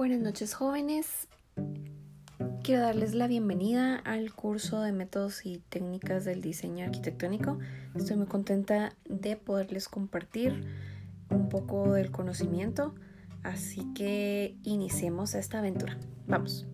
Buenas noches jóvenes. Quiero darles la bienvenida al curso de métodos y técnicas del diseño arquitectónico. Estoy muy contenta de poderles compartir un poco del conocimiento, así que iniciemos esta aventura. Vamos.